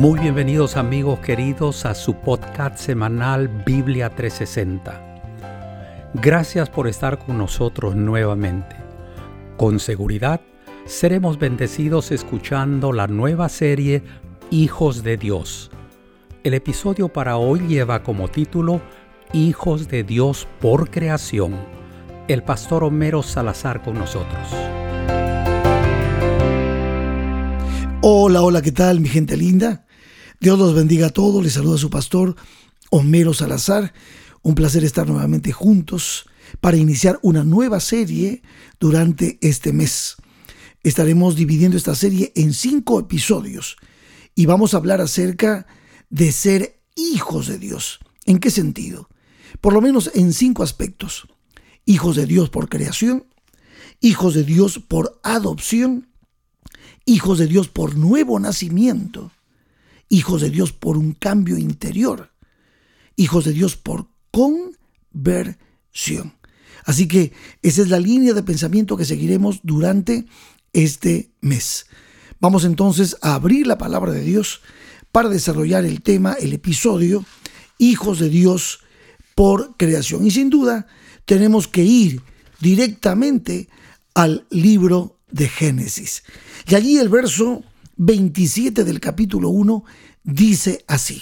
Muy bienvenidos amigos queridos a su podcast semanal Biblia 360. Gracias por estar con nosotros nuevamente. Con seguridad seremos bendecidos escuchando la nueva serie Hijos de Dios. El episodio para hoy lleva como título Hijos de Dios por creación. El pastor Homero Salazar con nosotros. Hola, hola, ¿qué tal mi gente linda? Dios los bendiga a todos. Les saluda su pastor Homero Salazar. Un placer estar nuevamente juntos para iniciar una nueva serie durante este mes. Estaremos dividiendo esta serie en cinco episodios y vamos a hablar acerca de ser hijos de Dios. ¿En qué sentido? Por lo menos en cinco aspectos. Hijos de Dios por creación, hijos de Dios por adopción, hijos de Dios por nuevo nacimiento, hijos de Dios por un cambio interior, hijos de Dios por conversión. Así que esa es la línea de pensamiento que seguiremos durante este mes. Vamos entonces a abrir la palabra de Dios para desarrollar el tema, el episodio, hijos de Dios por creación. Y sin duda tenemos que ir directamente al libro de Génesis. Y allí el verso 27 del capítulo 1 dice así,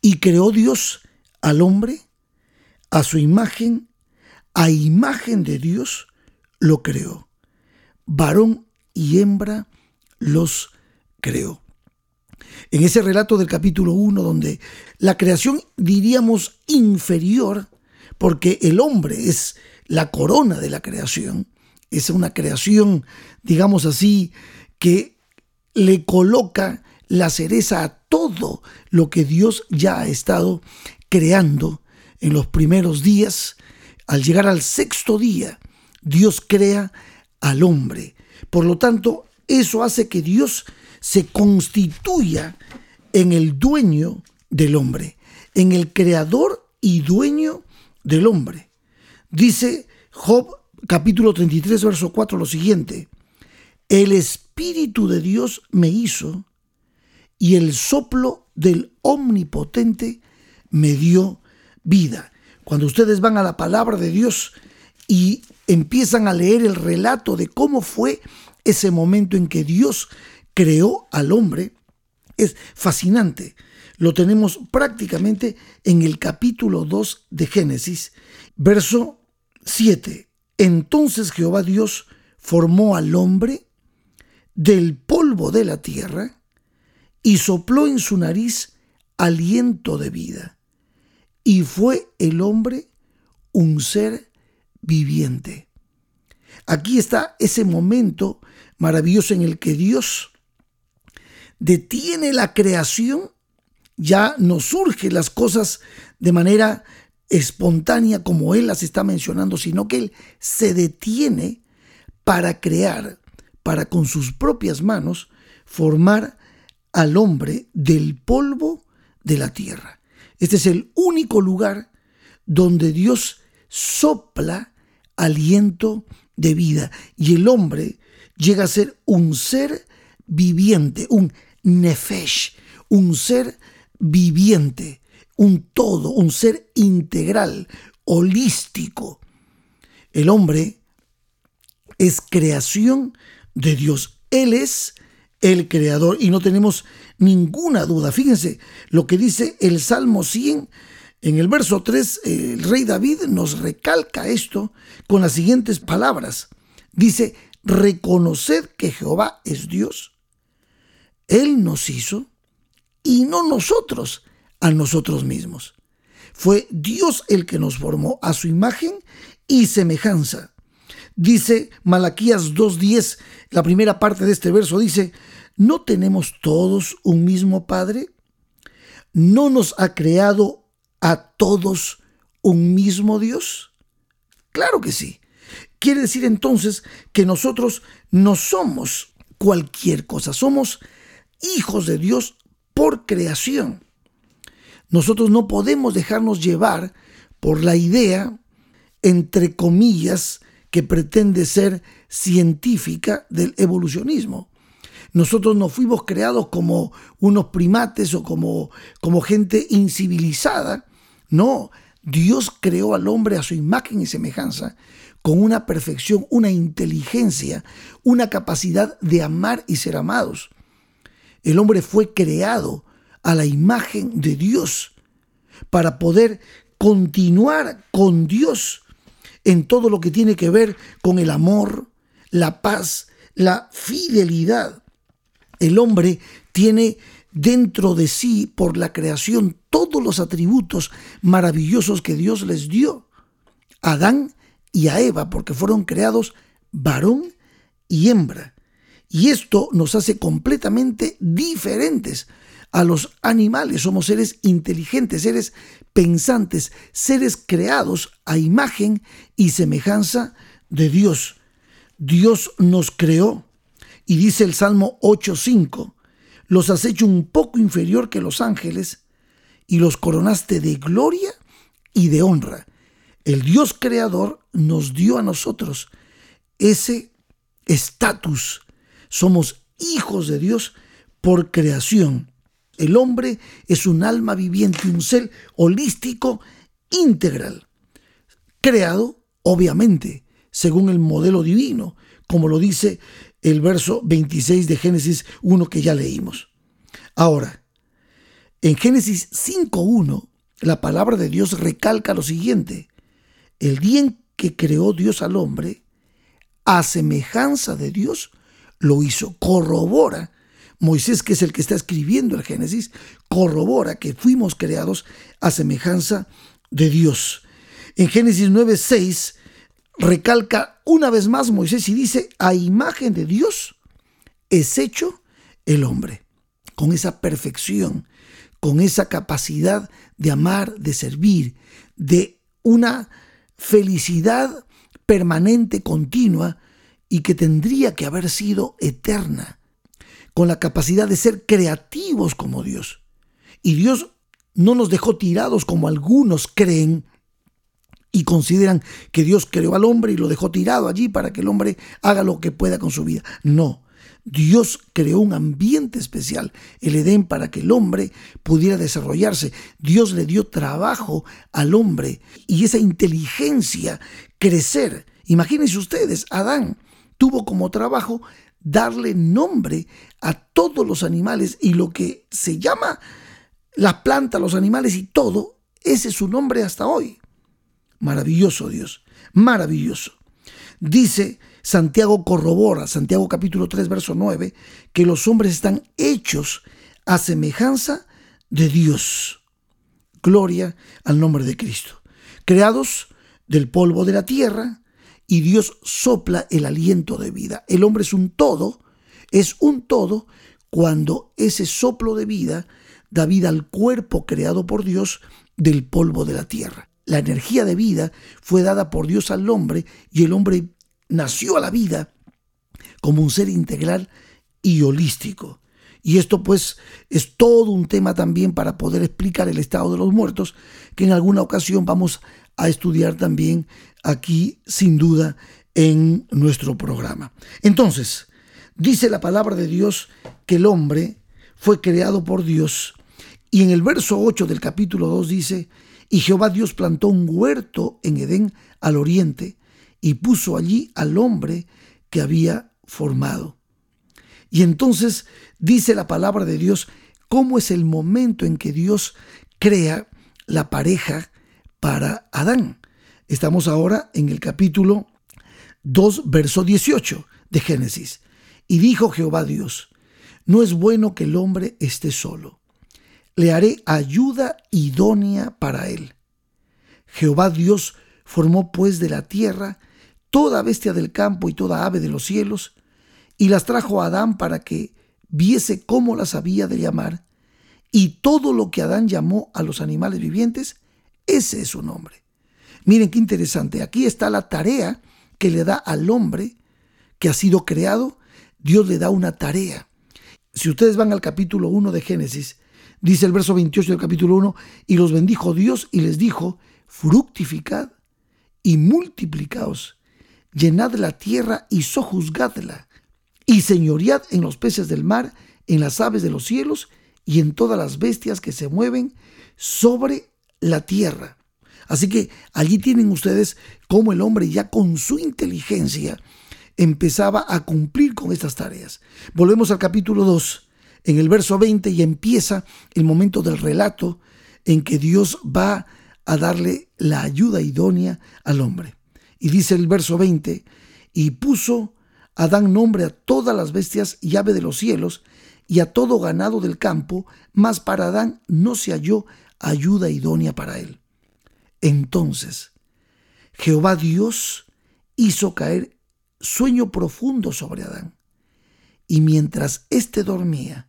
y creó Dios al hombre a su imagen, a imagen de Dios lo creó, varón y hembra los creó. En ese relato del capítulo 1, donde la creación diríamos inferior, porque el hombre es la corona de la creación, es una creación, digamos así, que le coloca la cereza a todo lo que Dios ya ha estado creando en los primeros días. Al llegar al sexto día, Dios crea al hombre. Por lo tanto, eso hace que Dios se constituya en el dueño del hombre, en el creador y dueño del hombre. Dice Job capítulo 33, verso 4 lo siguiente, el Espíritu de Dios me hizo y el soplo del Omnipotente me dio vida. Cuando ustedes van a la palabra de Dios y empiezan a leer el relato de cómo fue ese momento en que Dios creó al hombre, es fascinante. Lo tenemos prácticamente en el capítulo 2 de Génesis, verso 7. Entonces Jehová Dios formó al hombre del polvo de la tierra y sopló en su nariz aliento de vida. Y fue el hombre un ser viviente. Aquí está ese momento maravilloso en el que Dios detiene la creación, ya no surgen las cosas de manera espontánea como Él las está mencionando, sino que Él se detiene para crear para con sus propias manos formar al hombre del polvo de la tierra. Este es el único lugar donde Dios sopla aliento de vida y el hombre llega a ser un ser viviente, un nefesh, un ser viviente, un todo, un ser integral, holístico. El hombre es creación de Dios. Él es el creador y no tenemos ninguna duda. Fíjense lo que dice el Salmo 100. En el verso 3, el rey David nos recalca esto con las siguientes palabras. Dice, reconoced que Jehová es Dios. Él nos hizo y no nosotros a nosotros mismos. Fue Dios el que nos formó a su imagen y semejanza. Dice Malaquías 2.10, la primera parte de este verso dice, ¿no tenemos todos un mismo Padre? ¿No nos ha creado a todos un mismo Dios? Claro que sí. Quiere decir entonces que nosotros no somos cualquier cosa, somos hijos de Dios por creación. Nosotros no podemos dejarnos llevar por la idea, entre comillas, que pretende ser científica del evolucionismo. Nosotros no fuimos creados como unos primates o como, como gente incivilizada. No, Dios creó al hombre a su imagen y semejanza con una perfección, una inteligencia, una capacidad de amar y ser amados. El hombre fue creado a la imagen de Dios para poder continuar con Dios en todo lo que tiene que ver con el amor, la paz, la fidelidad. El hombre tiene dentro de sí, por la creación, todos los atributos maravillosos que Dios les dio. Adán y a Eva, porque fueron creados varón y hembra. Y esto nos hace completamente diferentes a los animales. Somos seres inteligentes, seres pensantes, seres creados a imagen y semejanza de Dios. Dios nos creó y dice el Salmo 8.5, los has hecho un poco inferior que los ángeles y los coronaste de gloria y de honra. El Dios creador nos dio a nosotros ese estatus. Somos hijos de Dios por creación. El hombre es un alma viviente, un ser holístico integral, creado, obviamente, según el modelo divino, como lo dice el verso 26 de Génesis 1 que ya leímos. Ahora, en Génesis 5.1, la palabra de Dios recalca lo siguiente. El día en que creó Dios al hombre, a semejanza de Dios, lo hizo. Corrobora. Moisés, que es el que está escribiendo el Génesis, corrobora que fuimos creados a semejanza de Dios. En Génesis 9.6 recalca una vez más Moisés y dice, a imagen de Dios es hecho el hombre, con esa perfección, con esa capacidad de amar, de servir, de una felicidad permanente, continua, y que tendría que haber sido eterna, con la capacidad de ser creativos como Dios. Y Dios no nos dejó tirados como algunos creen y consideran que Dios creó al hombre y lo dejó tirado allí para que el hombre haga lo que pueda con su vida. No, Dios creó un ambiente especial, el Edén, para que el hombre pudiera desarrollarse. Dios le dio trabajo al hombre y esa inteligencia crecer. Imagínense ustedes, Adán tuvo como trabajo darle nombre a todos los animales y lo que se llama la planta, los animales y todo, ese es su nombre hasta hoy. Maravilloso Dios, maravilloso. Dice Santiago corrobora, Santiago capítulo 3, verso 9, que los hombres están hechos a semejanza de Dios. Gloria al nombre de Cristo. Creados del polvo de la tierra, y Dios sopla el aliento de vida. El hombre es un todo, es un todo cuando ese soplo de vida da vida al cuerpo creado por Dios del polvo de la tierra. La energía de vida fue dada por Dios al hombre y el hombre nació a la vida como un ser integral y holístico. Y esto pues es todo un tema también para poder explicar el estado de los muertos, que en alguna ocasión vamos a estudiar también aquí sin duda en nuestro programa. Entonces, dice la palabra de Dios que el hombre fue creado por Dios y en el verso 8 del capítulo 2 dice, y Jehová Dios plantó un huerto en Edén al oriente y puso allí al hombre que había formado. Y entonces dice la palabra de Dios cómo es el momento en que Dios crea la pareja para Adán. Estamos ahora en el capítulo 2, verso 18 de Génesis. Y dijo Jehová Dios, no es bueno que el hombre esté solo. Le haré ayuda idónea para él. Jehová Dios formó pues de la tierra toda bestia del campo y toda ave de los cielos, y las trajo a Adán para que viese cómo las había de llamar, y todo lo que Adán llamó a los animales vivientes, ese es su nombre. Miren qué interesante. Aquí está la tarea que le da al hombre que ha sido creado. Dios le da una tarea. Si ustedes van al capítulo 1 de Génesis, dice el verso 28 del capítulo 1, y los bendijo Dios y les dijo, fructificad y multiplicaos, llenad la tierra y sojuzgadla, y señoread en los peces del mar, en las aves de los cielos y en todas las bestias que se mueven sobre la tierra. Así que allí tienen ustedes cómo el hombre ya con su inteligencia empezaba a cumplir con estas tareas. Volvemos al capítulo 2, en el verso 20, y empieza el momento del relato en que Dios va a darle la ayuda idónea al hombre. Y dice el verso 20, y puso Adán nombre a todas las bestias y ave de los cielos y a todo ganado del campo, mas para Adán no se halló ayuda idónea para él. Entonces Jehová Dios hizo caer sueño profundo sobre Adán, y mientras éste dormía,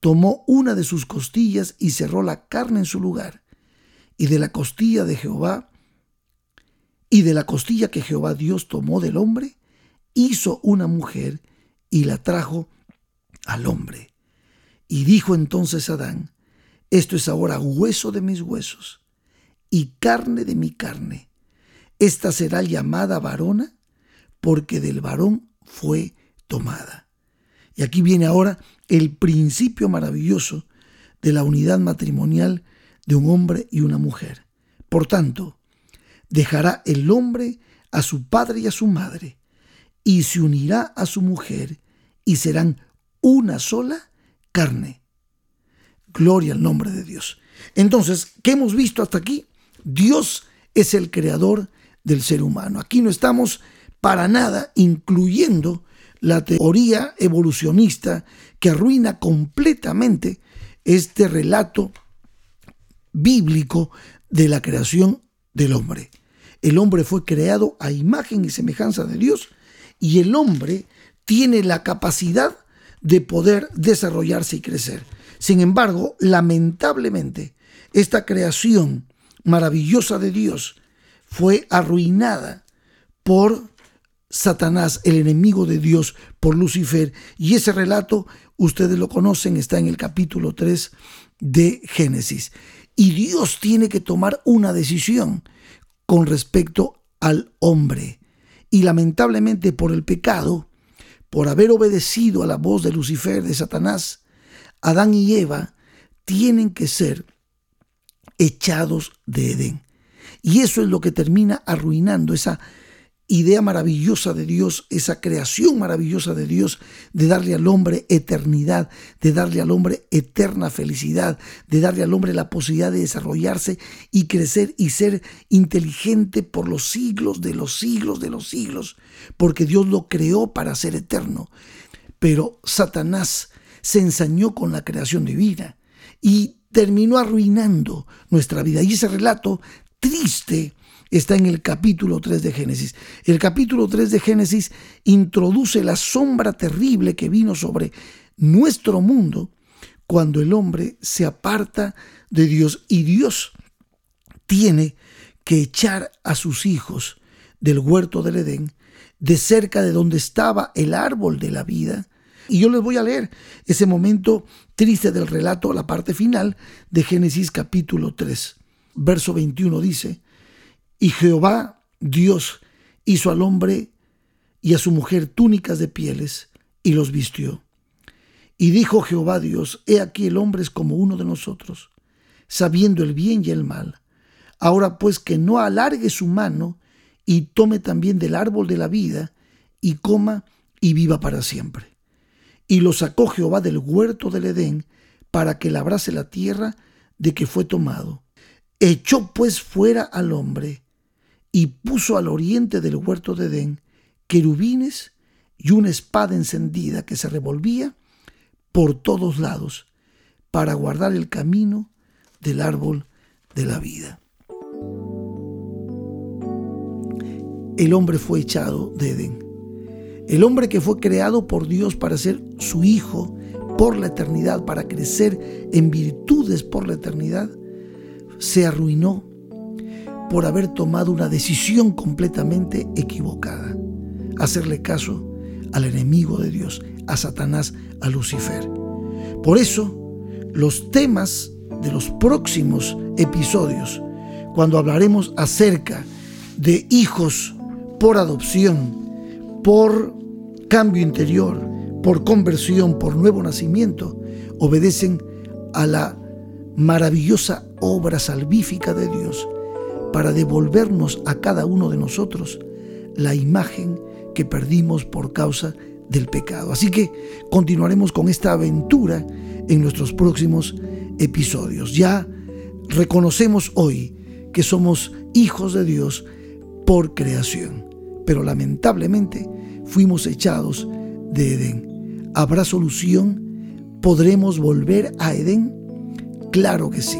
tomó una de sus costillas y cerró la carne en su lugar, y de la costilla de Jehová, y de la costilla que Jehová Dios tomó del hombre, hizo una mujer y la trajo al hombre. Y dijo entonces Adán, esto es ahora hueso de mis huesos y carne de mi carne. Esta será llamada varona porque del varón fue tomada. Y aquí viene ahora el principio maravilloso de la unidad matrimonial de un hombre y una mujer. Por tanto, dejará el hombre a su padre y a su madre, y se unirá a su mujer, y serán una sola carne. Gloria al nombre de Dios. Entonces, ¿qué hemos visto hasta aquí? Dios es el creador del ser humano. Aquí no estamos para nada incluyendo la teoría evolucionista que arruina completamente este relato bíblico de la creación del hombre. El hombre fue creado a imagen y semejanza de Dios y el hombre tiene la capacidad de poder desarrollarse y crecer. Sin embargo, lamentablemente, esta creación maravillosa de Dios fue arruinada por Satanás, el enemigo de Dios, por Lucifer. Y ese relato, ustedes lo conocen, está en el capítulo 3 de Génesis. Y Dios tiene que tomar una decisión con respecto al hombre. Y lamentablemente por el pecado, por haber obedecido a la voz de Lucifer, de Satanás, Adán y Eva tienen que ser echados de Edén. Y eso es lo que termina arruinando esa idea maravillosa de Dios, esa creación maravillosa de Dios, de darle al hombre eternidad, de darle al hombre eterna felicidad, de darle al hombre la posibilidad de desarrollarse y crecer y ser inteligente por los siglos de los siglos de los siglos, porque Dios lo creó para ser eterno. Pero Satanás se ensañó con la creación divina y terminó arruinando nuestra vida. Y ese relato triste está en el capítulo 3 de Génesis. El capítulo 3 de Génesis introduce la sombra terrible que vino sobre nuestro mundo cuando el hombre se aparta de Dios y Dios tiene que echar a sus hijos del huerto del Edén, de cerca de donde estaba el árbol de la vida. Y yo les voy a leer ese momento triste del relato, la parte final de Génesis capítulo 3. Verso 21 dice, y Jehová, Dios, hizo al hombre y a su mujer túnicas de pieles y los vistió. Y dijo Jehová Dios, He aquí el hombre es como uno de nosotros, sabiendo el bien y el mal. Ahora pues que no alargue su mano y tome también del árbol de la vida y coma y viva para siempre. Y lo sacó Jehová del huerto del Edén para que labrase la tierra de que fue tomado. Echó pues fuera al hombre y puso al oriente del huerto de Edén querubines y una espada encendida que se revolvía por todos lados para guardar el camino del árbol de la vida. El hombre fue echado de Edén. El hombre que fue creado por Dios para ser su hijo por la eternidad, para crecer en virtudes por la eternidad, se arruinó por haber tomado una decisión completamente equivocada. Hacerle caso al enemigo de Dios, a Satanás, a Lucifer. Por eso, los temas de los próximos episodios, cuando hablaremos acerca de hijos por adopción, por cambio interior, por conversión, por nuevo nacimiento, obedecen a la maravillosa obra salvífica de Dios para devolvernos a cada uno de nosotros la imagen que perdimos por causa del pecado. Así que continuaremos con esta aventura en nuestros próximos episodios. Ya reconocemos hoy que somos hijos de Dios por creación, pero lamentablemente fuimos echados de Edén. ¿Habrá solución? ¿Podremos volver a Edén? Claro que sí.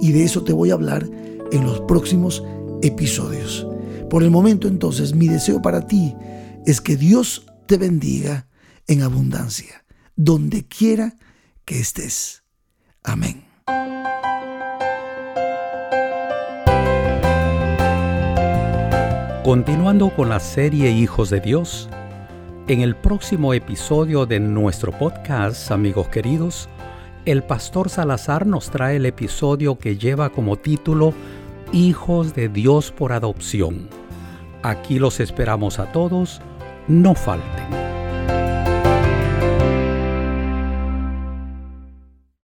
Y de eso te voy a hablar en los próximos episodios. Por el momento entonces mi deseo para ti es que Dios te bendiga en abundancia, donde quiera que estés. Amén. Continuando con la serie Hijos de Dios, en el próximo episodio de nuestro podcast, amigos queridos, el pastor Salazar nos trae el episodio que lleva como título Hijos de Dios por adopción. Aquí los esperamos a todos, no falten.